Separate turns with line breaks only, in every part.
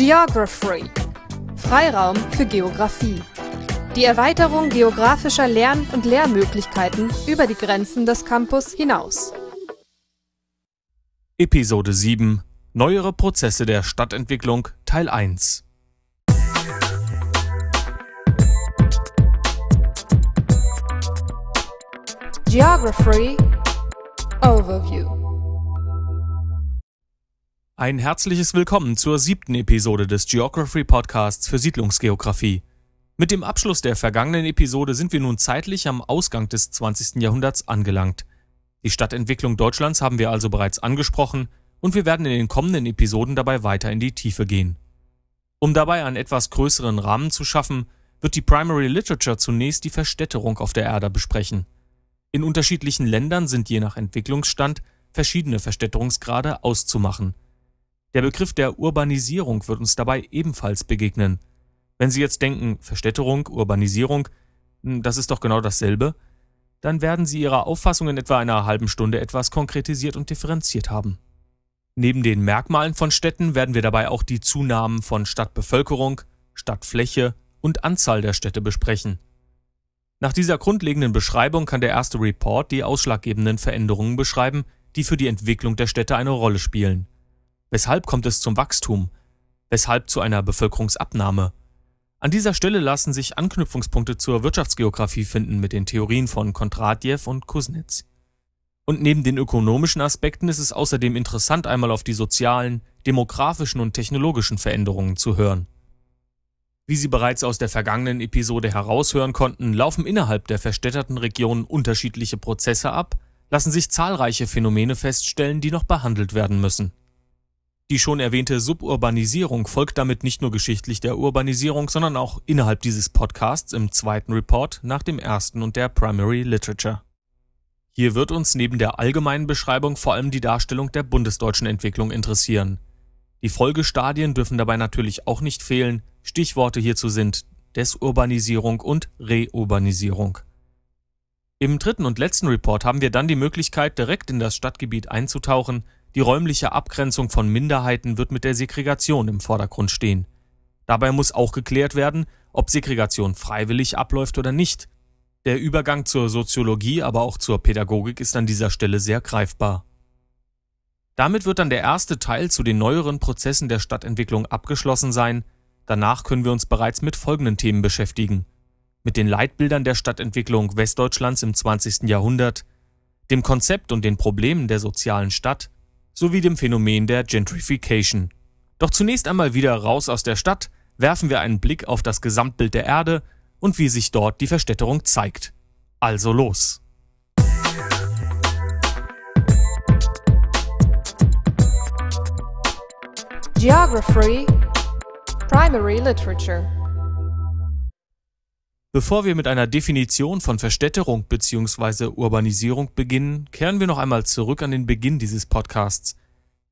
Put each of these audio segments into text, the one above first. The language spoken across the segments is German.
Geography. Freiraum für Geographie. Die Erweiterung geografischer Lern- und Lehrmöglichkeiten über die Grenzen des Campus hinaus.
Episode 7 Neuere Prozesse der Stadtentwicklung Teil 1
Geography Overview.
Ein herzliches Willkommen zur siebten Episode des Geography Podcasts für Siedlungsgeografie. Mit dem Abschluss der vergangenen Episode sind wir nun zeitlich am Ausgang des 20. Jahrhunderts angelangt. Die Stadtentwicklung Deutschlands haben wir also bereits angesprochen und wir werden in den kommenden Episoden dabei weiter in die Tiefe gehen. Um dabei einen etwas größeren Rahmen zu schaffen, wird die Primary Literature zunächst die Verstädterung auf der Erde besprechen. In unterschiedlichen Ländern sind je nach Entwicklungsstand verschiedene Verstädterungsgrade auszumachen. Der Begriff der Urbanisierung wird uns dabei ebenfalls begegnen. Wenn Sie jetzt denken, Verstädterung, Urbanisierung, hm, das ist doch genau dasselbe, dann werden Sie Ihre Auffassung in etwa einer halben Stunde etwas konkretisiert und differenziert haben. Neben den Merkmalen von Städten werden wir dabei auch die Zunahmen von Stadtbevölkerung, Stadtfläche und Anzahl der Städte besprechen. Nach dieser grundlegenden Beschreibung kann der erste Report die ausschlaggebenden Veränderungen beschreiben, die für die Entwicklung der Städte eine Rolle spielen. Weshalb kommt es zum Wachstum? Weshalb zu einer Bevölkerungsabnahme? An dieser Stelle lassen sich Anknüpfungspunkte zur Wirtschaftsgeografie finden mit den Theorien von Kondratjew und Kuznets. Und neben den ökonomischen Aspekten ist es außerdem interessant, einmal auf die sozialen, demografischen und technologischen Veränderungen zu hören. Wie Sie bereits aus der vergangenen Episode heraushören konnten, laufen innerhalb der verstädterten Regionen unterschiedliche Prozesse ab, lassen sich zahlreiche Phänomene feststellen, die noch behandelt werden müssen. Die schon erwähnte Suburbanisierung folgt damit nicht nur geschichtlich der Urbanisierung, sondern auch innerhalb dieses Podcasts im zweiten Report nach dem ersten und der Primary Literature. Hier wird uns neben der allgemeinen Beschreibung vor allem die Darstellung der bundesdeutschen Entwicklung interessieren. Die Folgestadien dürfen dabei natürlich auch nicht fehlen, Stichworte hierzu sind Desurbanisierung und Reurbanisierung. Im dritten und letzten Report haben wir dann die Möglichkeit, direkt in das Stadtgebiet einzutauchen. Die räumliche Abgrenzung von Minderheiten wird mit der Segregation im Vordergrund stehen. Dabei muss auch geklärt werden, ob Segregation freiwillig abläuft oder nicht. Der Übergang zur Soziologie, aber auch zur Pädagogik ist an dieser Stelle sehr greifbar. Damit wird dann der erste Teil zu den neueren Prozessen der Stadtentwicklung abgeschlossen sein, Danach können wir uns bereits mit folgenden Themen beschäftigen. Mit den Leitbildern der Stadtentwicklung Westdeutschlands im 20. Jahrhundert, dem Konzept und den Problemen der sozialen Stadt sowie dem Phänomen der Gentrification. Doch zunächst einmal wieder raus aus der Stadt, werfen wir einen Blick auf das Gesamtbild der Erde und wie sich dort die Verstädterung zeigt. Also los!
Geography Primary Literature.
Bevor wir mit einer Definition von Verstädterung bzw. Urbanisierung beginnen, kehren wir noch einmal zurück an den Beginn dieses Podcasts.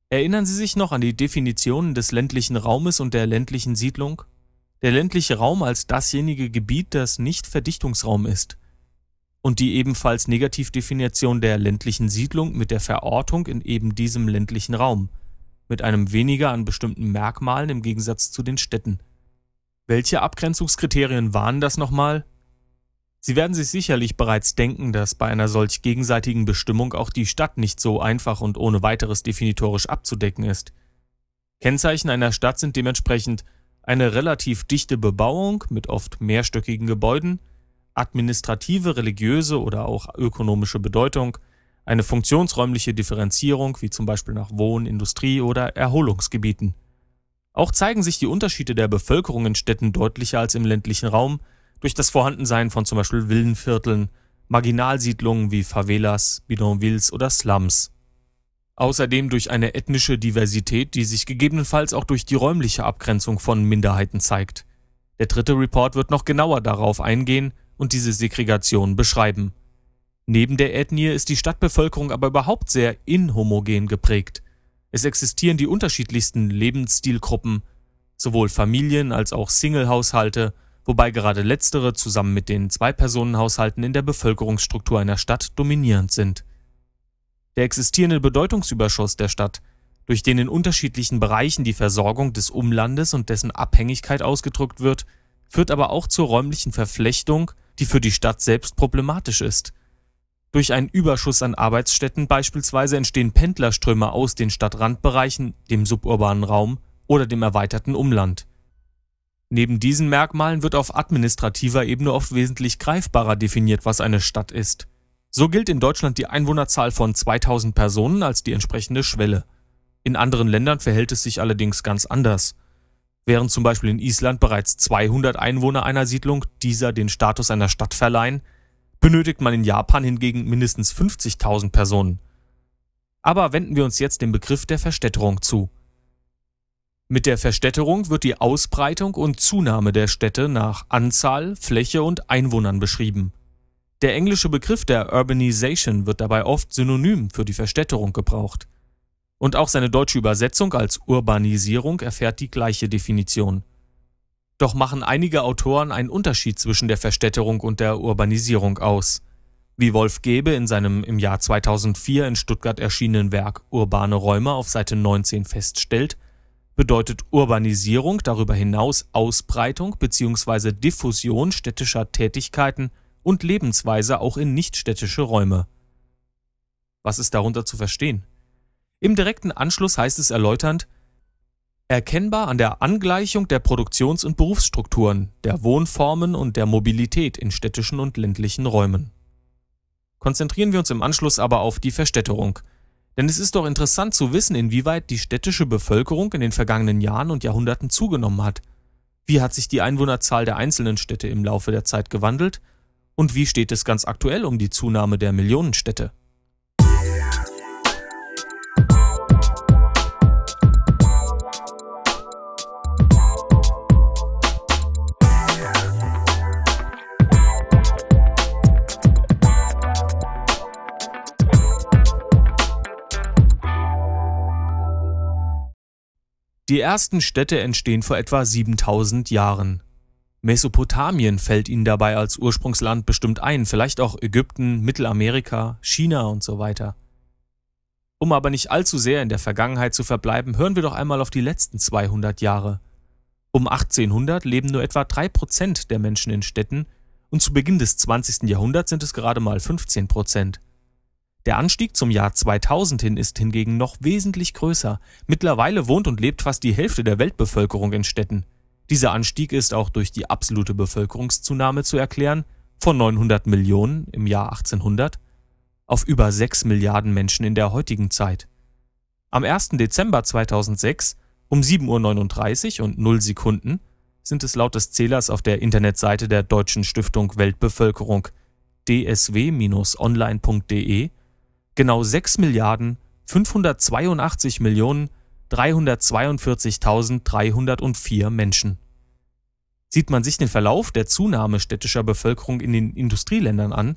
Erinnern Sie sich noch an die Definitionen des ländlichen Raumes und der ländlichen Siedlung? Der ländliche Raum als dasjenige Gebiet, das nicht Verdichtungsraum ist. Und die ebenfalls Negativdefinition der ländlichen Siedlung mit der Verortung in eben diesem ländlichen Raum mit einem weniger an bestimmten Merkmalen im Gegensatz zu den Städten. Welche Abgrenzungskriterien waren das nochmal? Sie werden sich sicherlich bereits denken, dass bei einer solch gegenseitigen Bestimmung auch die Stadt nicht so einfach und ohne weiteres definitorisch abzudecken ist. Kennzeichen einer Stadt sind dementsprechend eine relativ dichte Bebauung mit oft mehrstöckigen Gebäuden, administrative, religiöse oder auch ökonomische Bedeutung, eine funktionsräumliche Differenzierung, wie zum Beispiel nach Wohn-, Industrie- oder Erholungsgebieten. Auch zeigen sich die Unterschiede der Bevölkerung in Städten deutlicher als im ländlichen Raum durch das Vorhandensein von zum Beispiel Villenvierteln, Marginalsiedlungen wie Favelas, Bidonvilles oder Slums. Außerdem durch eine ethnische Diversität, die sich gegebenenfalls auch durch die räumliche Abgrenzung von Minderheiten zeigt. Der dritte Report wird noch genauer darauf eingehen und diese Segregation beschreiben. Neben der Ethnie ist die Stadtbevölkerung aber überhaupt sehr inhomogen geprägt. Es existieren die unterschiedlichsten Lebensstilgruppen, sowohl Familien als auch Singlehaushalte, wobei gerade letztere zusammen mit den Zwei-Personen-Haushalten in der Bevölkerungsstruktur einer Stadt dominierend sind. Der existierende Bedeutungsüberschuss der Stadt durch den in unterschiedlichen Bereichen die Versorgung des Umlandes und dessen Abhängigkeit ausgedrückt wird, führt aber auch zur räumlichen Verflechtung, die für die Stadt selbst problematisch ist. Durch einen Überschuss an Arbeitsstätten beispielsweise entstehen Pendlerströme aus den Stadtrandbereichen, dem suburbanen Raum oder dem erweiterten Umland. Neben diesen Merkmalen wird auf administrativer Ebene oft wesentlich greifbarer definiert, was eine Stadt ist. So gilt in Deutschland die Einwohnerzahl von 2000 Personen als die entsprechende Schwelle. In anderen Ländern verhält es sich allerdings ganz anders. Während zum Beispiel in Island bereits 200 Einwohner einer Siedlung dieser den Status einer Stadt verleihen, benötigt man in Japan hingegen mindestens 50.000 Personen. Aber wenden wir uns jetzt dem Begriff der Verstädterung zu. Mit der Verstädterung wird die Ausbreitung und Zunahme der Städte nach Anzahl, Fläche und Einwohnern beschrieben. Der englische Begriff der Urbanization wird dabei oft synonym für die Verstädterung gebraucht. Und auch seine deutsche Übersetzung als Urbanisierung erfährt die gleiche Definition. Doch machen einige Autoren einen Unterschied zwischen der Verstädterung und der Urbanisierung aus. Wie Wolf Gebe in seinem im Jahr 2004 in Stuttgart erschienenen Werk Urbane Räume auf Seite 19 feststellt, bedeutet Urbanisierung darüber hinaus Ausbreitung bzw. Diffusion städtischer Tätigkeiten und Lebensweise auch in nichtstädtische Räume. Was ist darunter zu verstehen? Im direkten Anschluss heißt es erläuternd, erkennbar an der Angleichung der Produktions- und Berufsstrukturen, der Wohnformen und der Mobilität in städtischen und ländlichen Räumen. Konzentrieren wir uns im Anschluss aber auf die Verstädterung. Denn es ist doch interessant zu wissen, inwieweit die städtische Bevölkerung in den vergangenen Jahren und Jahrhunderten zugenommen hat. Wie hat sich die Einwohnerzahl der einzelnen Städte im Laufe der Zeit gewandelt? Und wie steht es ganz aktuell um die Zunahme der Millionenstädte? Die ersten Städte entstehen vor etwa 7000 Jahren. Mesopotamien fällt ihnen dabei als Ursprungsland bestimmt ein, vielleicht auch Ägypten, Mittelamerika, China und so weiter. Um aber nicht allzu sehr in der Vergangenheit zu verbleiben, hören wir doch einmal auf die letzten 200 Jahre. Um 1800 leben nur etwa 3% der Menschen in Städten und zu Beginn des 20. Jahrhunderts sind es gerade mal 15%. Der Anstieg zum Jahr 2000 hin ist hingegen noch wesentlich größer. Mittlerweile wohnt und lebt fast die Hälfte der Weltbevölkerung in Städten. Dieser Anstieg ist auch durch die absolute Bevölkerungszunahme zu erklären, von 900 Millionen im Jahr 1800 auf über 6 Milliarden Menschen in der heutigen Zeit. Am 1. Dezember 2006 um 7.39 Uhr und 0 Sekunden sind es laut des Zählers auf der Internetseite der Deutschen Stiftung Weltbevölkerung dsw-online.de genau 6 Milliarden 582 Millionen 342.304 Menschen. Sieht man sich den Verlauf der Zunahme städtischer Bevölkerung in den Industrieländern an,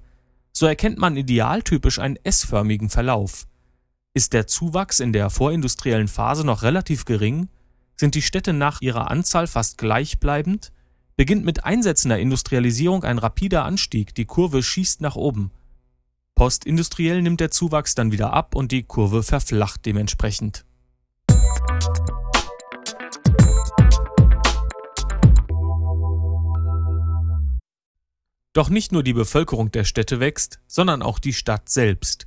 so erkennt man idealtypisch einen S-förmigen Verlauf. Ist der Zuwachs in der vorindustriellen Phase noch relativ gering, sind die Städte nach ihrer Anzahl fast gleichbleibend, beginnt mit einsetzender Industrialisierung ein rapider Anstieg, die Kurve schießt nach oben – Postindustriell nimmt der Zuwachs dann wieder ab und die Kurve verflacht dementsprechend. Doch nicht nur die Bevölkerung der Städte wächst, sondern auch die Stadt selbst.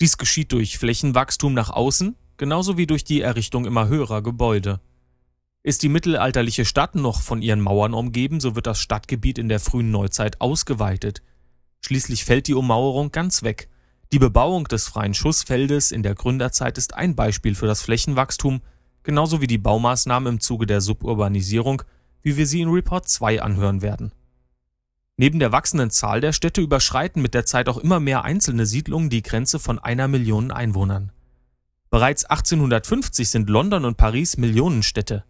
Dies geschieht durch Flächenwachstum nach außen, genauso wie durch die Errichtung immer höherer Gebäude. Ist die mittelalterliche Stadt noch von ihren Mauern umgeben, so wird das Stadtgebiet in der frühen Neuzeit ausgeweitet. Schließlich fällt die Ummauerung ganz weg. Die Bebauung des freien Schussfeldes in der Gründerzeit ist ein Beispiel für das Flächenwachstum, genauso wie die Baumaßnahmen im Zuge der Suburbanisierung, wie wir sie in Report 2 anhören werden. Neben der wachsenden Zahl der Städte überschreiten mit der Zeit auch immer mehr einzelne Siedlungen die Grenze von einer Million Einwohnern. Bereits 1850 sind London und Paris Millionenstädte.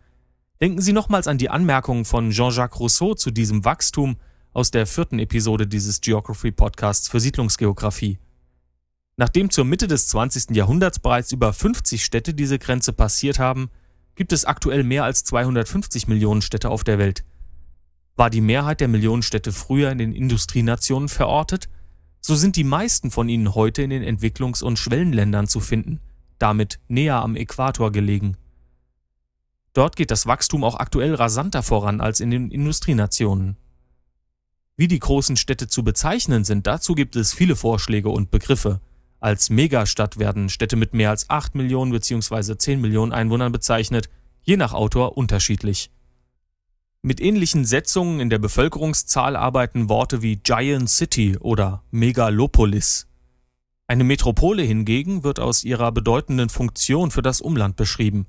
Denken Sie nochmals an die Anmerkungen von Jean-Jacques Rousseau zu diesem Wachstum aus der vierten Episode dieses Geography Podcasts für Siedlungsgeografie. Nachdem zur Mitte des 20. Jahrhunderts bereits über 50 Städte diese Grenze passiert haben, gibt es aktuell mehr als 250 Millionen Städte auf der Welt. War die Mehrheit der Millionenstädte früher in den Industrienationen verortet, so sind die meisten von ihnen heute in den Entwicklungs- und Schwellenländern zu finden, damit näher am Äquator gelegen. Dort geht das Wachstum auch aktuell rasanter voran als in den Industrienationen. Wie die großen Städte zu bezeichnen sind, dazu gibt es viele Vorschläge und Begriffe. Als Megastadt werden Städte mit mehr als 8 Millionen bzw. 10 Millionen Einwohnern bezeichnet, je nach Autor unterschiedlich. Mit ähnlichen Setzungen in der Bevölkerungszahl arbeiten Worte wie Giant City oder Megalopolis. Eine Metropole hingegen wird aus ihrer bedeutenden Funktion für das Umland beschrieben.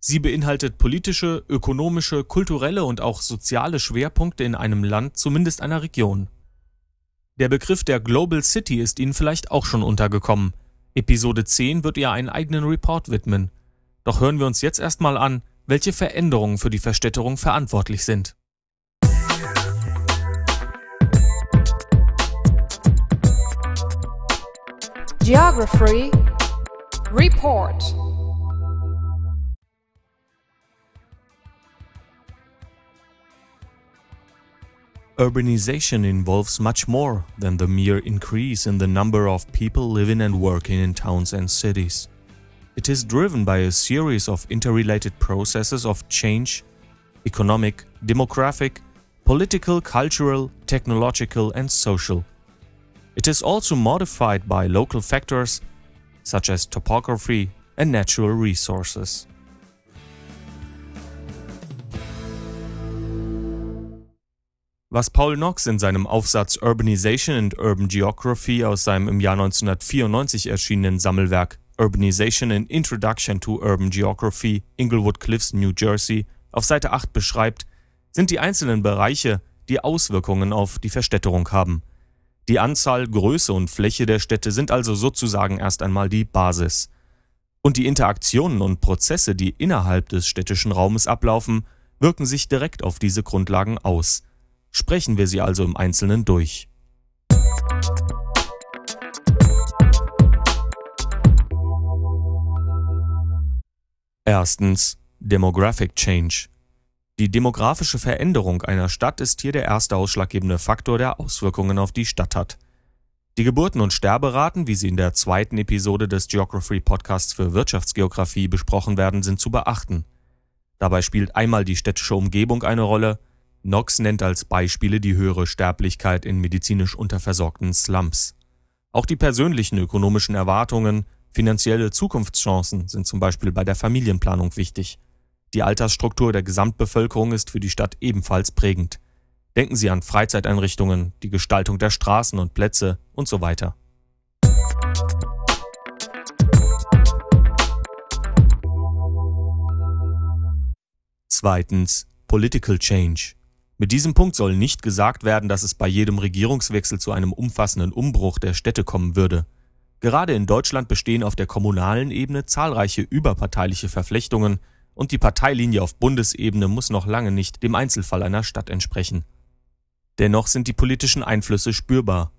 Sie beinhaltet politische, ökonomische, kulturelle und auch soziale Schwerpunkte in einem Land, zumindest einer Region. Der Begriff der Global City ist Ihnen vielleicht auch schon untergekommen. Episode 10 wird ihr einen eigenen Report widmen. Doch hören wir uns jetzt erstmal an, welche Veränderungen für die Verstädterung verantwortlich sind.
Geography Report
Urbanization involves much more than the mere increase in the number of people living and working in towns and cities. It is driven by a series of interrelated processes of change economic, demographic, political, cultural, technological, and social. It is also modified by local factors such as topography and natural resources. Was Paul Knox in seinem Aufsatz Urbanization and Urban Geography aus seinem im Jahr 1994 erschienenen Sammelwerk Urbanization and Introduction to Urban Geography, Inglewood Cliffs, New Jersey, auf Seite 8 beschreibt, sind die einzelnen Bereiche, die Auswirkungen auf die Verstädterung haben. Die Anzahl, Größe und Fläche der Städte sind also sozusagen erst einmal die Basis. Und die Interaktionen und Prozesse, die innerhalb des städtischen Raumes ablaufen, wirken sich direkt auf diese Grundlagen aus. Sprechen wir sie also im Einzelnen durch. Erstens Demographic Change. Die demografische Veränderung einer Stadt ist hier der erste ausschlaggebende Faktor, der Auswirkungen auf die Stadt hat. Die Geburten- und Sterberaten, wie sie in der zweiten Episode des Geography Podcasts für Wirtschaftsgeografie besprochen werden, sind zu beachten. Dabei spielt einmal die städtische Umgebung eine Rolle, Knox nennt als Beispiele die höhere Sterblichkeit in medizinisch unterversorgten Slums. Auch die persönlichen ökonomischen Erwartungen, finanzielle Zukunftschancen sind zum Beispiel bei der Familienplanung wichtig. Die Altersstruktur der Gesamtbevölkerung ist für die Stadt ebenfalls prägend. Denken Sie an Freizeiteinrichtungen, die Gestaltung der Straßen und Plätze und so weiter. Zweitens Political Change. Mit diesem Punkt soll nicht gesagt werden, dass es bei jedem Regierungswechsel zu einem umfassenden Umbruch der Städte kommen würde. Gerade in Deutschland bestehen auf der kommunalen Ebene zahlreiche überparteiliche Verflechtungen und die Parteilinie auf Bundesebene muss noch lange nicht dem Einzelfall einer Stadt entsprechen. Dennoch sind die politischen Einflüsse spürbar.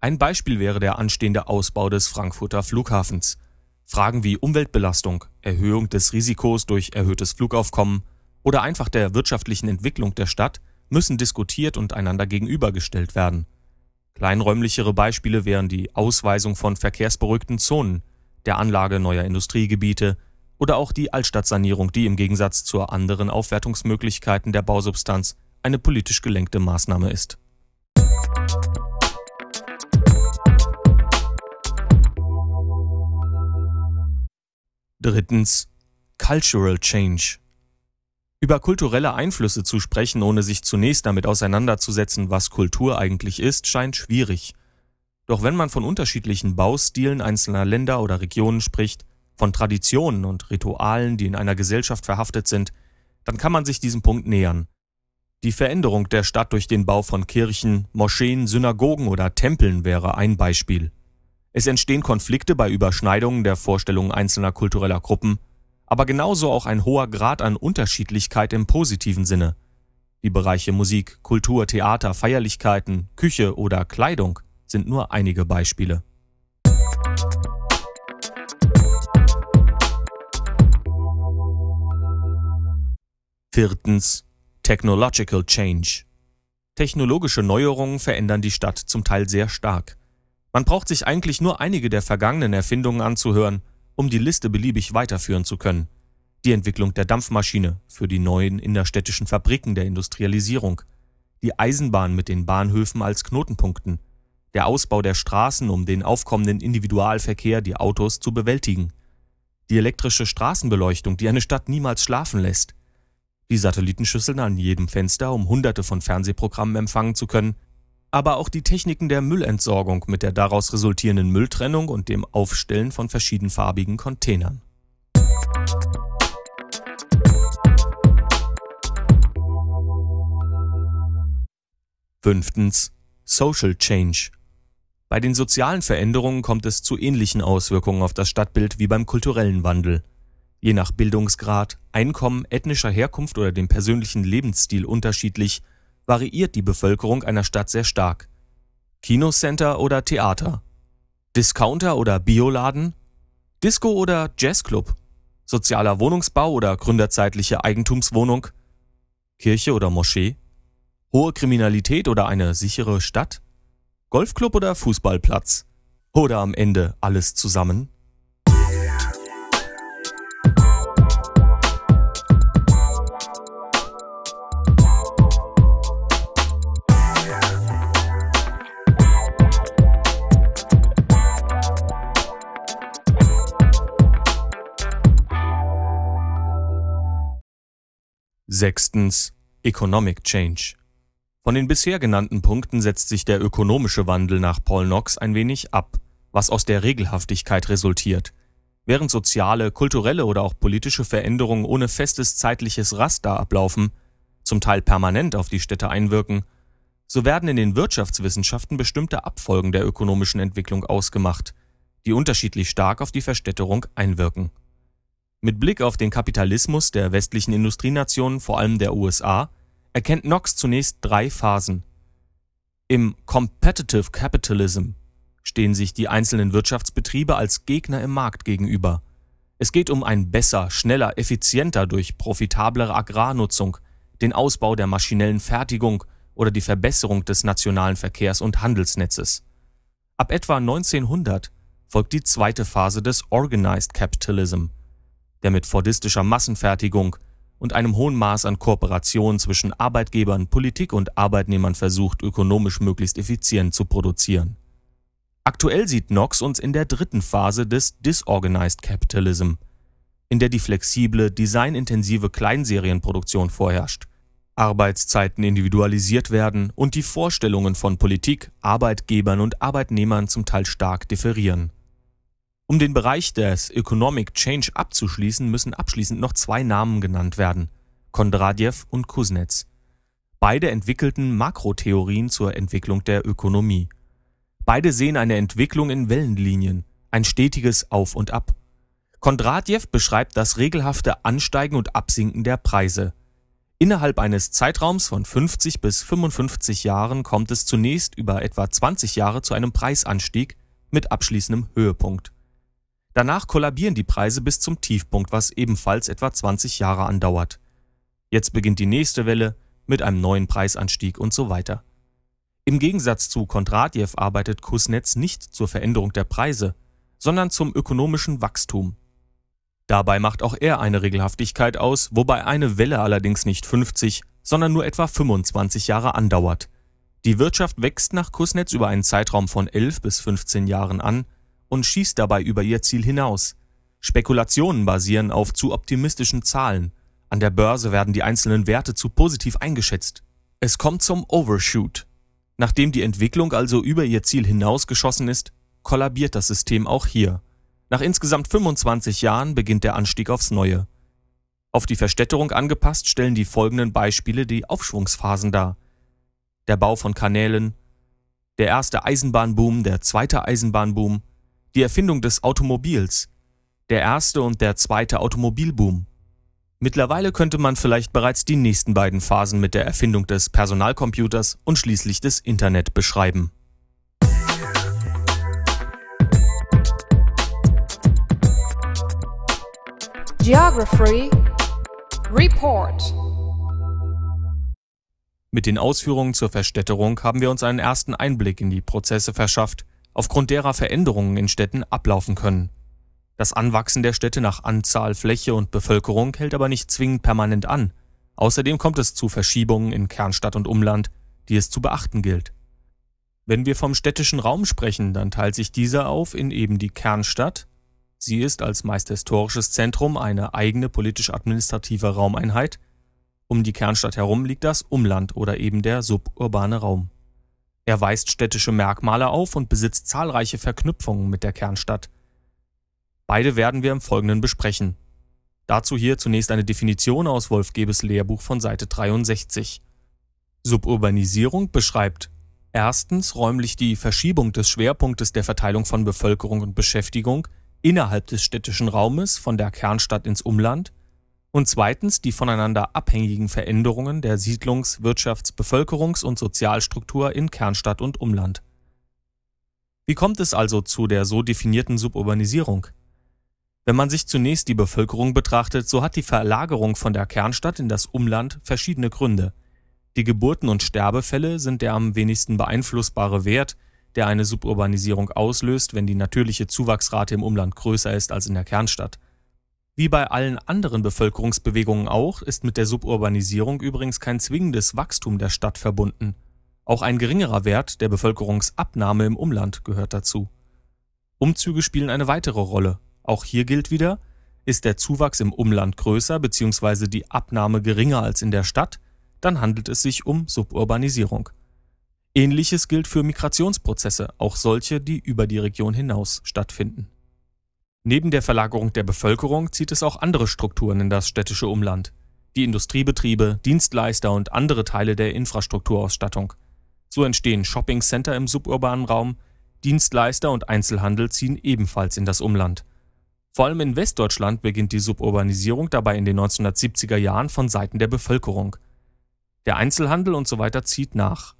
Ein Beispiel wäre der anstehende Ausbau des Frankfurter Flughafens. Fragen wie Umweltbelastung, Erhöhung des Risikos durch erhöhtes Flugaufkommen oder einfach der wirtschaftlichen Entwicklung der Stadt müssen diskutiert und einander gegenübergestellt werden. Kleinräumlichere Beispiele wären die Ausweisung von verkehrsberuhigten Zonen, der Anlage neuer Industriegebiete oder auch die Altstadtsanierung, die im Gegensatz zu anderen Aufwertungsmöglichkeiten der Bausubstanz eine politisch gelenkte Maßnahme ist. Drittens Cultural Change über kulturelle Einflüsse zu sprechen, ohne sich zunächst damit auseinanderzusetzen, was Kultur eigentlich ist, scheint schwierig. Doch wenn man von unterschiedlichen Baustilen einzelner Länder oder Regionen spricht, von Traditionen und Ritualen, die in einer Gesellschaft verhaftet sind, dann kann man sich diesem Punkt nähern. Die Veränderung der Stadt durch den Bau von Kirchen, Moscheen, Synagogen oder Tempeln wäre ein Beispiel. Es entstehen Konflikte bei Überschneidungen der Vorstellungen einzelner kultureller Gruppen aber genauso auch ein hoher Grad an Unterschiedlichkeit im positiven Sinne. Die Bereiche Musik, Kultur, Theater, Feierlichkeiten, Küche oder Kleidung sind nur einige Beispiele. Viertens Technological Change. Technologische Neuerungen verändern die Stadt zum Teil sehr stark. Man braucht sich eigentlich nur einige der vergangenen Erfindungen anzuhören um die Liste beliebig weiterführen zu können. Die Entwicklung der Dampfmaschine für die neuen innerstädtischen Fabriken der Industrialisierung, die Eisenbahn mit den Bahnhöfen als Knotenpunkten, der Ausbau der Straßen, um den aufkommenden Individualverkehr, die Autos zu bewältigen, die elektrische Straßenbeleuchtung, die eine Stadt niemals schlafen lässt, die Satellitenschüsseln an jedem Fenster, um hunderte von Fernsehprogrammen empfangen zu können, aber auch die Techniken der Müllentsorgung mit der daraus resultierenden Mülltrennung und dem Aufstellen von verschiedenfarbigen Containern. Fünftens Social Change. Bei den sozialen Veränderungen kommt es zu ähnlichen Auswirkungen auf das Stadtbild wie beim kulturellen Wandel. Je nach Bildungsgrad, Einkommen, ethnischer Herkunft oder dem persönlichen Lebensstil unterschiedlich, variiert die Bevölkerung einer Stadt sehr stark. Kinocenter oder Theater? Discounter oder Bioladen? Disco oder Jazzclub? Sozialer Wohnungsbau oder gründerzeitliche Eigentumswohnung? Kirche oder Moschee? Hohe Kriminalität oder eine sichere Stadt? Golfclub oder Fußballplatz? Oder am Ende alles zusammen? Sechstens Economic Change. Von den bisher genannten Punkten setzt sich der ökonomische Wandel nach Paul Knox ein wenig ab, was aus der Regelhaftigkeit resultiert. Während soziale, kulturelle oder auch politische Veränderungen ohne festes zeitliches Raster ablaufen, zum Teil permanent auf die Städte einwirken, so werden in den Wirtschaftswissenschaften bestimmte Abfolgen der ökonomischen Entwicklung ausgemacht, die unterschiedlich stark auf die Verstädterung einwirken mit Blick auf den Kapitalismus der westlichen Industrienationen, vor allem der USA, erkennt Knox zunächst drei Phasen. Im Competitive Capitalism stehen sich die einzelnen Wirtschaftsbetriebe als Gegner im Markt gegenüber. Es geht um ein besser, schneller, effizienter durch profitablere Agrarnutzung, den Ausbau der maschinellen Fertigung oder die Verbesserung des nationalen Verkehrs- und Handelsnetzes. Ab etwa 1900 folgt die zweite Phase des Organized Capitalism – der mit fordistischer Massenfertigung und einem hohen Maß an Kooperation zwischen Arbeitgebern, Politik und Arbeitnehmern versucht, ökonomisch möglichst effizient zu produzieren. Aktuell sieht Knox uns in der dritten Phase des Disorganized Capitalism, in der die flexible, designintensive Kleinserienproduktion vorherrscht, Arbeitszeiten individualisiert werden und die Vorstellungen von Politik, Arbeitgebern und Arbeitnehmern zum Teil stark differieren um den Bereich des Economic Change abzuschließen, müssen abschließend noch zwei Namen genannt werden: Kondratjew und Kuznets. Beide entwickelten Makrotheorien zur Entwicklung der Ökonomie. Beide sehen eine Entwicklung in Wellenlinien, ein stetiges Auf und Ab. Kondratjew beschreibt das regelhafte Ansteigen und Absinken der Preise. Innerhalb eines Zeitraums von 50 bis 55 Jahren kommt es zunächst über etwa 20 Jahre zu einem Preisanstieg mit abschließendem Höhepunkt Danach kollabieren die Preise bis zum Tiefpunkt, was ebenfalls etwa 20 Jahre andauert. Jetzt beginnt die nächste Welle mit einem neuen Preisanstieg und so weiter. Im Gegensatz zu Kondratjew arbeitet Kuznets nicht zur Veränderung der Preise, sondern zum ökonomischen Wachstum. Dabei macht auch er eine Regelhaftigkeit aus, wobei eine Welle allerdings nicht 50, sondern nur etwa 25 Jahre andauert. Die Wirtschaft wächst nach Kuznets über einen Zeitraum von 11 bis 15 Jahren an und schießt dabei über ihr Ziel hinaus. Spekulationen basieren auf zu optimistischen Zahlen. An der Börse werden die einzelnen Werte zu positiv eingeschätzt. Es kommt zum Overshoot. Nachdem die Entwicklung also über ihr Ziel hinausgeschossen ist, kollabiert das System auch hier. Nach insgesamt 25 Jahren beginnt der Anstieg aufs Neue. Auf die Verstädterung angepasst stellen die folgenden Beispiele die Aufschwungsphasen dar. Der Bau von Kanälen, der erste Eisenbahnboom, der zweite Eisenbahnboom, die Erfindung des Automobils, der erste und der zweite Automobilboom. Mittlerweile könnte man vielleicht bereits die nächsten beiden Phasen mit der Erfindung des Personalcomputers und schließlich des Internet beschreiben.
Geography Report
Mit den Ausführungen zur Verstädterung haben wir uns einen ersten Einblick in die Prozesse verschafft, aufgrund derer Veränderungen in Städten ablaufen können. Das Anwachsen der Städte nach Anzahl, Fläche und Bevölkerung hält aber nicht zwingend permanent an. Außerdem kommt es zu Verschiebungen in Kernstadt und Umland, die es zu beachten gilt. Wenn wir vom städtischen Raum sprechen, dann teilt sich dieser auf in eben die Kernstadt. Sie ist als meist historisches Zentrum eine eigene politisch-administrative Raumeinheit. Um die Kernstadt herum liegt das Umland oder eben der suburbane Raum. Er weist städtische Merkmale auf und besitzt zahlreiche Verknüpfungen mit der Kernstadt. Beide werden wir im Folgenden besprechen. Dazu hier zunächst eine Definition aus Wolf Gebes Lehrbuch von Seite 63. Suburbanisierung beschreibt erstens räumlich die Verschiebung des Schwerpunktes der Verteilung von Bevölkerung und Beschäftigung innerhalb des städtischen Raumes von der Kernstadt ins Umland und zweitens die voneinander abhängigen Veränderungen der Siedlungs-, Wirtschafts-, Bevölkerungs- und Sozialstruktur in Kernstadt und Umland. Wie kommt es also zu der so definierten Suburbanisierung? Wenn man sich zunächst die Bevölkerung betrachtet, so hat die Verlagerung von der Kernstadt in das Umland verschiedene Gründe. Die Geburten- und Sterbefälle sind der am wenigsten beeinflussbare Wert, der eine Suburbanisierung auslöst, wenn die natürliche Zuwachsrate im Umland größer ist als in der Kernstadt. Wie bei allen anderen Bevölkerungsbewegungen auch, ist mit der Suburbanisierung übrigens kein zwingendes Wachstum der Stadt verbunden. Auch ein geringerer Wert der Bevölkerungsabnahme im Umland gehört dazu. Umzüge spielen eine weitere Rolle. Auch hier gilt wieder, ist der Zuwachs im Umland größer bzw. die Abnahme geringer als in der Stadt, dann handelt es sich um Suburbanisierung. Ähnliches gilt für Migrationsprozesse, auch solche, die über die Region hinaus stattfinden. Neben der Verlagerung der Bevölkerung zieht es auch andere Strukturen in das städtische Umland. Die Industriebetriebe, Dienstleister und andere Teile der Infrastrukturausstattung. So entstehen Shoppingcenter im suburbanen Raum, Dienstleister und Einzelhandel ziehen ebenfalls in das Umland. Vor allem in Westdeutschland beginnt die Suburbanisierung dabei in den 1970er Jahren von Seiten der Bevölkerung. Der Einzelhandel und so weiter zieht nach.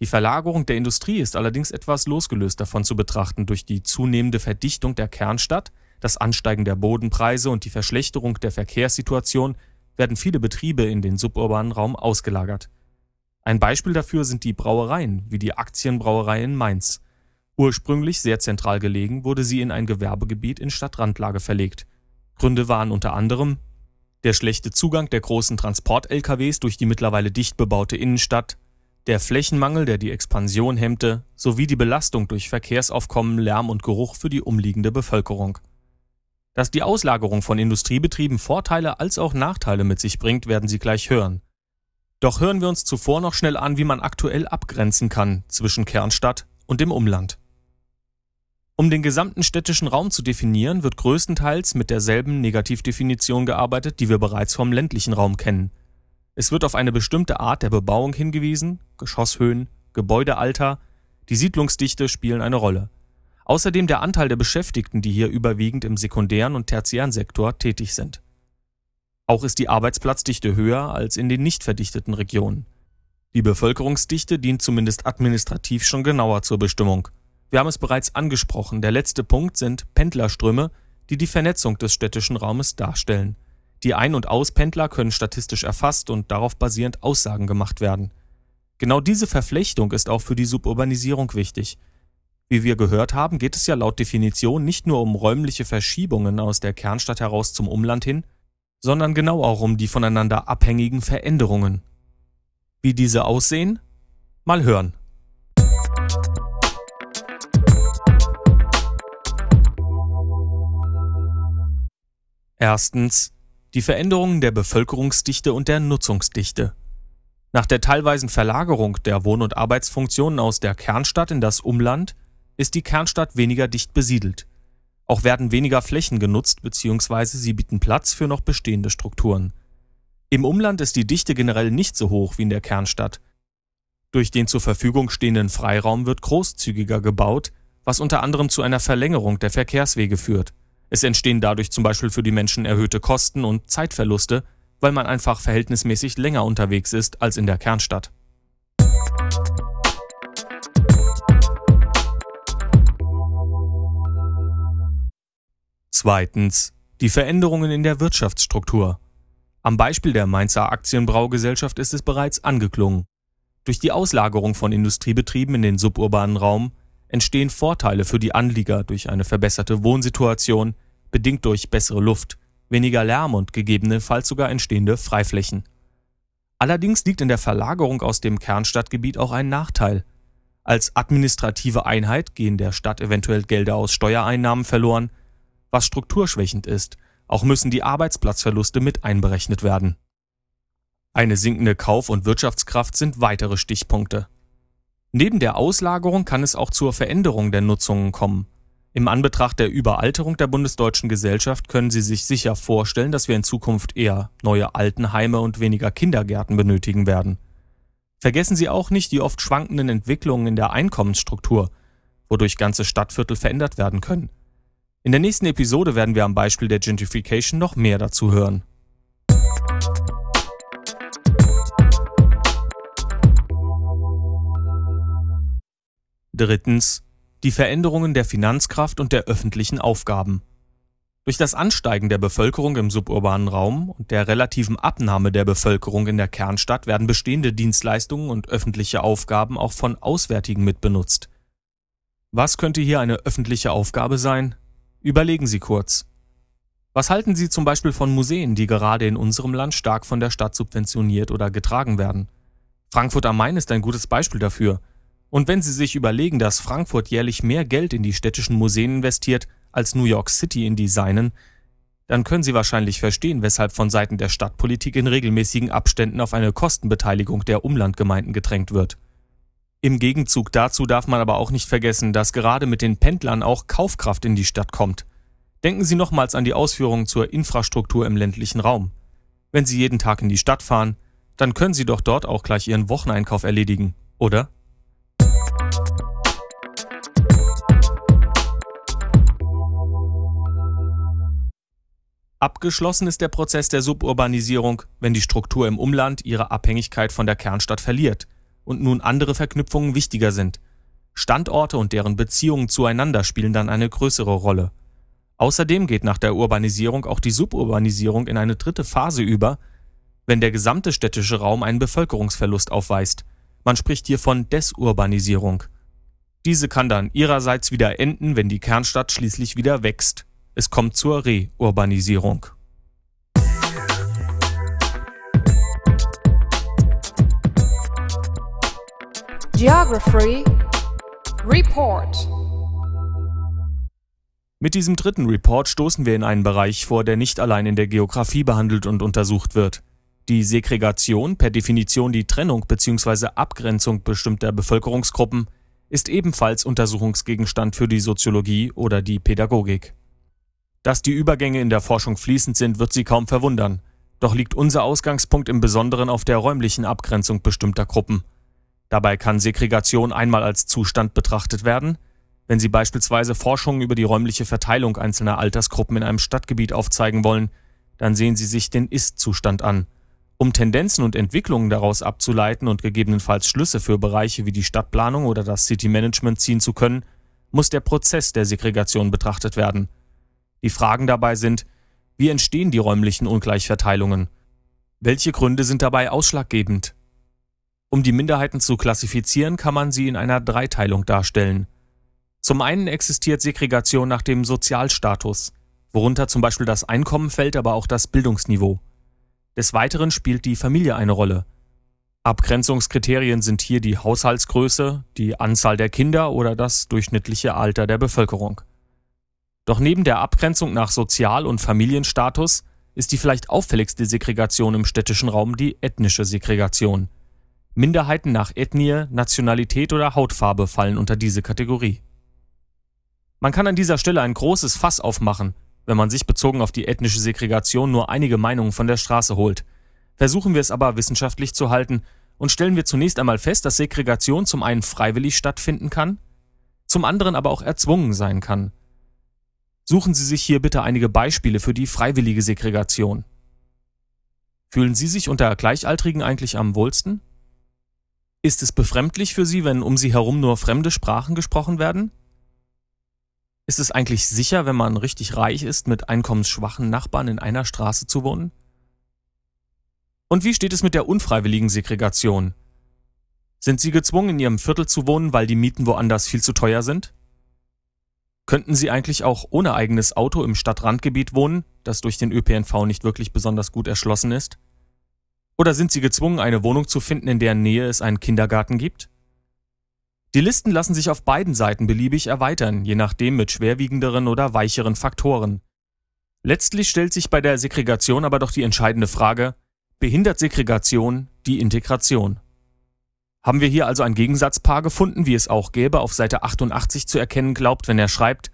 Die Verlagerung der Industrie ist allerdings etwas losgelöst davon zu betrachten durch die zunehmende Verdichtung der Kernstadt, das Ansteigen der Bodenpreise und die Verschlechterung der Verkehrssituation werden viele Betriebe in den suburbanen Raum ausgelagert. Ein Beispiel dafür sind die Brauereien, wie die Aktienbrauerei in Mainz. Ursprünglich sehr zentral gelegen, wurde sie in ein Gewerbegebiet in Stadtrandlage verlegt. Gründe waren unter anderem der schlechte Zugang der großen Transport-LKWs durch die mittlerweile dicht bebaute Innenstadt, der Flächenmangel, der die Expansion hemmte, sowie die Belastung durch Verkehrsaufkommen, Lärm und Geruch für die umliegende Bevölkerung. Dass die Auslagerung von Industriebetrieben Vorteile als auch Nachteile mit sich bringt, werden Sie gleich hören. Doch hören wir uns zuvor noch schnell an, wie man aktuell abgrenzen kann zwischen Kernstadt und dem Umland. Um den gesamten städtischen Raum zu definieren, wird größtenteils mit derselben Negativdefinition gearbeitet, die wir bereits vom ländlichen Raum kennen. Es wird auf eine bestimmte Art der Bebauung hingewiesen, Geschosshöhen, Gebäudealter, die Siedlungsdichte spielen eine Rolle. Außerdem der Anteil der Beschäftigten, die hier überwiegend im sekundären und tertiären Sektor tätig sind. Auch ist die Arbeitsplatzdichte höher als in den nicht verdichteten Regionen. Die Bevölkerungsdichte dient zumindest administrativ schon genauer zur Bestimmung. Wir haben es bereits angesprochen, der letzte Punkt sind Pendlerströme, die die Vernetzung des städtischen Raumes darstellen. Die Ein- und Auspendler können statistisch erfasst und darauf basierend Aussagen gemacht werden. Genau diese Verflechtung ist auch für die Suburbanisierung wichtig. Wie wir gehört haben, geht es ja laut Definition nicht nur um räumliche Verschiebungen aus der Kernstadt heraus zum Umland hin, sondern genau auch um die voneinander abhängigen Veränderungen. Wie diese aussehen? Mal hören. Erstens die Veränderungen der Bevölkerungsdichte und der Nutzungsdichte. Nach der teilweisen Verlagerung der Wohn- und Arbeitsfunktionen aus der Kernstadt in das Umland ist die Kernstadt weniger dicht besiedelt. Auch werden weniger Flächen genutzt bzw. sie bieten Platz für noch bestehende Strukturen. Im Umland ist die Dichte generell nicht so hoch wie in der Kernstadt. Durch den zur Verfügung stehenden Freiraum wird großzügiger gebaut, was unter anderem zu einer Verlängerung der Verkehrswege führt. Es entstehen dadurch zum Beispiel für die Menschen erhöhte Kosten und Zeitverluste, weil man einfach verhältnismäßig länger unterwegs ist als in der Kernstadt. Zweitens. Die Veränderungen in der Wirtschaftsstruktur. Am Beispiel der Mainzer Aktienbraugesellschaft ist es bereits angeklungen. Durch die Auslagerung von Industriebetrieben in den suburbanen Raum entstehen Vorteile für die Anlieger durch eine verbesserte Wohnsituation, bedingt durch bessere Luft, weniger Lärm und gegebenenfalls sogar entstehende Freiflächen. Allerdings liegt in der Verlagerung aus dem Kernstadtgebiet auch ein Nachteil. Als administrative Einheit gehen der Stadt eventuell Gelder aus Steuereinnahmen verloren, was strukturschwächend ist. Auch müssen die Arbeitsplatzverluste mit einberechnet werden. Eine sinkende Kauf- und Wirtschaftskraft sind weitere Stichpunkte. Neben der Auslagerung kann es auch zur Veränderung der Nutzungen kommen. Im Anbetracht der Überalterung der bundesdeutschen Gesellschaft können Sie sich sicher vorstellen, dass wir in Zukunft eher neue Altenheime und weniger Kindergärten benötigen werden. Vergessen Sie auch nicht die oft schwankenden Entwicklungen in der Einkommensstruktur, wodurch ganze Stadtviertel verändert werden können. In der nächsten Episode werden wir am Beispiel der Gentrification noch mehr dazu hören. Drittens die Veränderungen der Finanzkraft und der öffentlichen Aufgaben. Durch das Ansteigen der Bevölkerung im suburbanen Raum und der relativen Abnahme der Bevölkerung in der Kernstadt werden bestehende Dienstleistungen und öffentliche Aufgaben auch von Auswärtigen mitbenutzt. Was könnte hier eine öffentliche Aufgabe sein? Überlegen Sie kurz. Was halten Sie zum Beispiel von Museen, die gerade in unserem Land stark von der Stadt subventioniert oder getragen werden? Frankfurt am Main ist ein gutes Beispiel dafür. Und wenn Sie sich überlegen, dass Frankfurt jährlich mehr Geld in die städtischen Museen investiert als New York City in die seinen, dann können Sie wahrscheinlich verstehen, weshalb von Seiten der Stadtpolitik in regelmäßigen Abständen auf eine Kostenbeteiligung der Umlandgemeinden gedrängt wird. Im Gegenzug dazu darf man aber auch nicht vergessen, dass gerade mit den Pendlern auch Kaufkraft in die Stadt kommt. Denken Sie nochmals an die Ausführungen zur Infrastruktur im ländlichen Raum. Wenn Sie jeden Tag in die Stadt fahren, dann können Sie doch dort auch gleich Ihren Wocheneinkauf erledigen, oder? Abgeschlossen ist der Prozess der Suburbanisierung, wenn die Struktur im Umland ihre Abhängigkeit von der Kernstadt verliert und nun andere Verknüpfungen wichtiger sind. Standorte und deren Beziehungen zueinander spielen dann eine größere Rolle. Außerdem geht nach der Urbanisierung auch die Suburbanisierung in eine dritte Phase über, wenn der gesamte städtische Raum einen Bevölkerungsverlust aufweist. Man spricht hier von Desurbanisierung. Diese kann dann ihrerseits wieder enden, wenn die Kernstadt schließlich wieder wächst. Es kommt zur Reurbanisierung. Geography Report Mit diesem dritten Report stoßen wir in einen Bereich vor, der nicht allein in der Geografie behandelt und untersucht wird. Die Segregation, per Definition die Trennung bzw. Abgrenzung bestimmter Bevölkerungsgruppen, ist ebenfalls Untersuchungsgegenstand für die Soziologie oder die Pädagogik. Dass die Übergänge in der Forschung fließend sind, wird Sie kaum verwundern. Doch liegt unser Ausgangspunkt im Besonderen auf der räumlichen Abgrenzung bestimmter Gruppen. Dabei kann Segregation einmal als Zustand betrachtet werden, wenn Sie beispielsweise Forschungen über die räumliche Verteilung einzelner Altersgruppen in einem Stadtgebiet aufzeigen wollen, dann sehen Sie sich den Ist-Zustand an. Um Tendenzen und Entwicklungen daraus abzuleiten und gegebenenfalls Schlüsse für Bereiche wie die Stadtplanung oder das City Management ziehen zu können, muss der Prozess der Segregation betrachtet werden. Die Fragen dabei sind, wie entstehen die räumlichen Ungleichverteilungen? Welche Gründe sind dabei ausschlaggebend? Um die Minderheiten zu klassifizieren, kann man sie in einer Dreiteilung darstellen. Zum einen existiert Segregation nach dem Sozialstatus, worunter zum Beispiel das Einkommen fällt, aber auch das Bildungsniveau. Des Weiteren spielt die Familie eine Rolle. Abgrenzungskriterien sind hier die Haushaltsgröße, die Anzahl der Kinder oder das durchschnittliche Alter der Bevölkerung. Doch neben der Abgrenzung nach Sozial- und Familienstatus ist die vielleicht auffälligste Segregation im städtischen Raum die ethnische Segregation. Minderheiten nach Ethnie, Nationalität oder Hautfarbe fallen unter diese Kategorie. Man kann an dieser Stelle ein großes Fass aufmachen, wenn man sich bezogen auf die ethnische Segregation nur einige Meinungen von der Straße holt. Versuchen wir es aber wissenschaftlich zu halten und stellen wir zunächst einmal fest, dass Segregation zum einen freiwillig stattfinden kann, zum anderen aber auch erzwungen sein kann. Suchen Sie sich hier bitte einige Beispiele für die freiwillige Segregation. Fühlen Sie sich unter Gleichaltrigen eigentlich am wohlsten? Ist es befremdlich für Sie, wenn um Sie herum nur fremde Sprachen gesprochen werden? Ist es eigentlich sicher, wenn man richtig reich ist, mit einkommensschwachen Nachbarn in einer Straße zu wohnen? Und wie steht es mit der unfreiwilligen Segregation? Sind Sie gezwungen, in Ihrem Viertel zu wohnen, weil die Mieten woanders viel zu teuer sind? Könnten Sie eigentlich auch ohne eigenes Auto im Stadtrandgebiet wohnen, das durch den ÖPNV nicht wirklich besonders gut erschlossen ist? Oder sind Sie gezwungen, eine Wohnung zu finden, in deren Nähe es einen Kindergarten gibt? Die Listen lassen sich auf beiden Seiten beliebig erweitern, je nachdem mit schwerwiegenderen oder weicheren Faktoren. Letztlich stellt sich bei der Segregation aber doch die entscheidende Frage, behindert Segregation die Integration? Haben wir hier also ein Gegensatzpaar gefunden, wie es auch gäbe, auf Seite 88 zu erkennen glaubt, wenn er schreibt,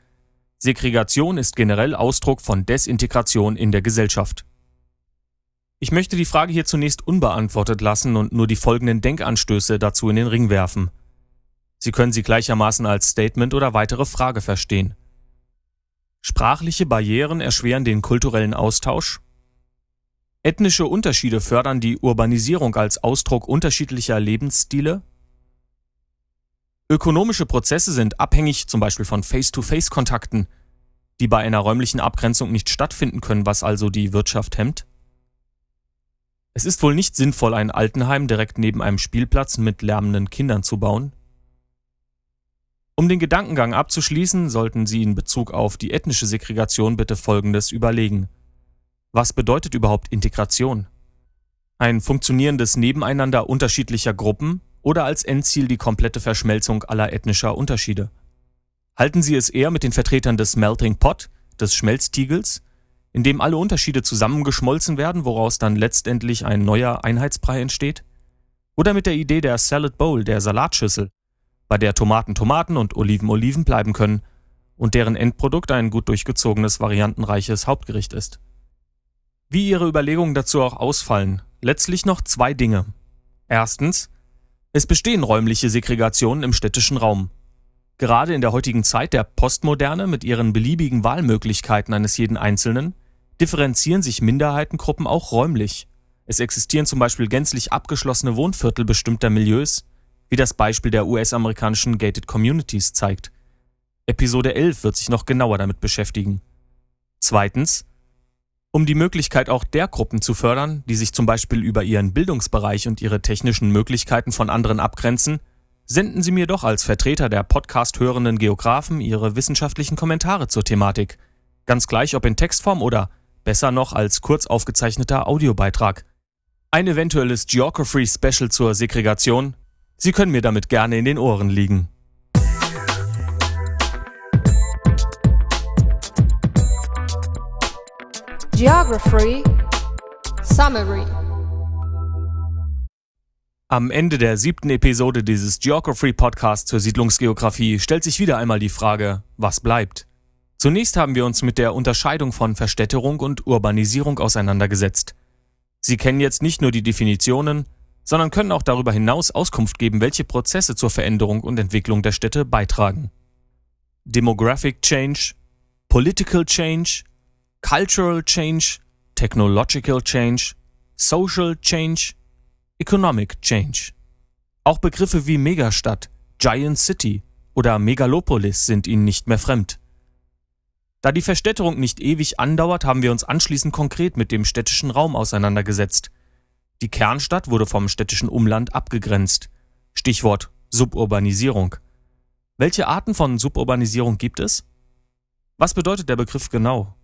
Segregation ist generell Ausdruck von Desintegration in der Gesellschaft. Ich möchte die Frage hier zunächst unbeantwortet lassen und nur die folgenden Denkanstöße dazu in den Ring werfen. Sie können sie gleichermaßen als Statement oder weitere Frage verstehen. Sprachliche Barrieren erschweren den kulturellen Austausch. Ethnische Unterschiede fördern die Urbanisierung als Ausdruck unterschiedlicher Lebensstile. Ökonomische Prozesse sind abhängig zum Beispiel von Face-to-Face-Kontakten, die bei einer räumlichen Abgrenzung nicht stattfinden können, was also die Wirtschaft hemmt. Es ist wohl nicht sinnvoll, ein Altenheim direkt neben einem Spielplatz mit lärmenden Kindern zu bauen. Um den Gedankengang abzuschließen, sollten Sie in Bezug auf die ethnische Segregation bitte Folgendes überlegen. Was bedeutet überhaupt Integration? Ein funktionierendes Nebeneinander unterschiedlicher Gruppen oder als Endziel die komplette Verschmelzung aller ethnischer Unterschiede? Halten Sie es eher mit den Vertretern des Melting Pot, des Schmelztiegels, in dem alle Unterschiede zusammengeschmolzen werden, woraus dann letztendlich ein neuer Einheitsbrei entsteht? Oder mit der Idee der Salad Bowl, der Salatschüssel, bei der Tomaten Tomaten und Oliven Oliven bleiben können und deren Endprodukt ein gut durchgezogenes, variantenreiches Hauptgericht ist? Wie Ihre Überlegungen dazu auch ausfallen, letztlich noch zwei Dinge. Erstens, es bestehen räumliche Segregationen im städtischen Raum. Gerade in der heutigen Zeit der Postmoderne mit ihren beliebigen Wahlmöglichkeiten eines jeden Einzelnen differenzieren sich Minderheitengruppen auch räumlich. Es existieren zum Beispiel gänzlich abgeschlossene Wohnviertel bestimmter Milieus, wie das Beispiel der US-amerikanischen Gated Communities zeigt. Episode 11 wird sich noch genauer damit beschäftigen. Zweitens, um die Möglichkeit auch der Gruppen zu fördern, die sich zum Beispiel über ihren Bildungsbereich und ihre technischen Möglichkeiten von anderen abgrenzen, senden Sie mir doch als Vertreter der Podcast hörenden Geografen Ihre wissenschaftlichen Kommentare zur Thematik. Ganz gleich ob in Textform oder besser noch als kurz aufgezeichneter Audiobeitrag. Ein eventuelles Geography Special zur Segregation. Sie können mir damit gerne in den Ohren liegen.
Geography Summary
Am Ende der siebten Episode dieses Geography Podcasts zur Siedlungsgeografie stellt sich wieder einmal die Frage, was bleibt? Zunächst haben wir uns mit der Unterscheidung von Verstädterung und Urbanisierung auseinandergesetzt. Sie kennen jetzt nicht nur die Definitionen, sondern können auch darüber hinaus Auskunft geben, welche Prozesse zur Veränderung und Entwicklung der Städte beitragen. Demographic Change, Political Change, Cultural Change, Technological Change, Social Change, Economic Change. Auch Begriffe wie Megastadt, Giant City oder Megalopolis sind ihnen nicht mehr fremd. Da die Verstädterung nicht ewig andauert, haben wir uns anschließend konkret mit dem städtischen Raum auseinandergesetzt. Die Kernstadt wurde vom städtischen Umland abgegrenzt. Stichwort Suburbanisierung. Welche Arten von Suburbanisierung gibt es? Was bedeutet der Begriff genau?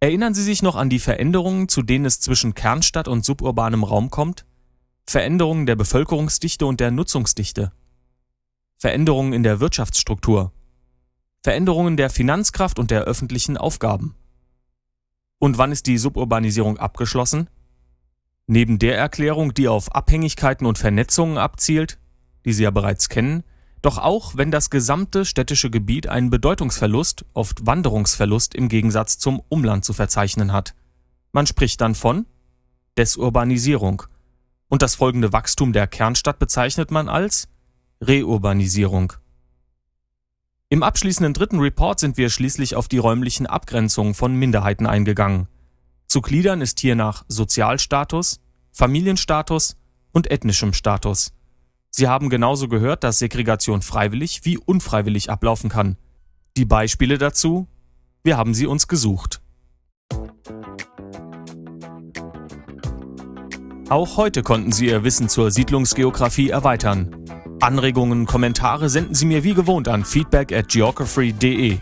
Erinnern Sie sich noch an die Veränderungen, zu denen es zwischen Kernstadt und suburbanem Raum kommt? Veränderungen der Bevölkerungsdichte und der Nutzungsdichte. Veränderungen in der Wirtschaftsstruktur. Veränderungen der Finanzkraft und der öffentlichen Aufgaben. Und wann ist die Suburbanisierung abgeschlossen? Neben der Erklärung, die auf Abhängigkeiten und Vernetzungen abzielt, die Sie ja bereits kennen, doch auch, wenn das gesamte städtische Gebiet einen Bedeutungsverlust, oft Wanderungsverlust im Gegensatz zum Umland zu verzeichnen hat. Man spricht dann von Desurbanisierung. Und das folgende Wachstum der Kernstadt bezeichnet man als Reurbanisierung. Im abschließenden dritten Report sind wir schließlich auf die räumlichen Abgrenzungen von Minderheiten eingegangen. Zu gliedern ist hier nach Sozialstatus, Familienstatus und ethnischem Status. Sie haben genauso gehört, dass Segregation freiwillig wie unfreiwillig ablaufen kann. Die Beispiele dazu? Wir haben sie uns gesucht. Auch heute konnten Sie Ihr Wissen zur Siedlungsgeografie erweitern. Anregungen, Kommentare senden Sie mir wie gewohnt an feedback at geography.de.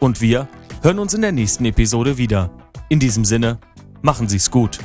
Und wir hören uns in der nächsten Episode wieder. In diesem Sinne, machen Sie's gut.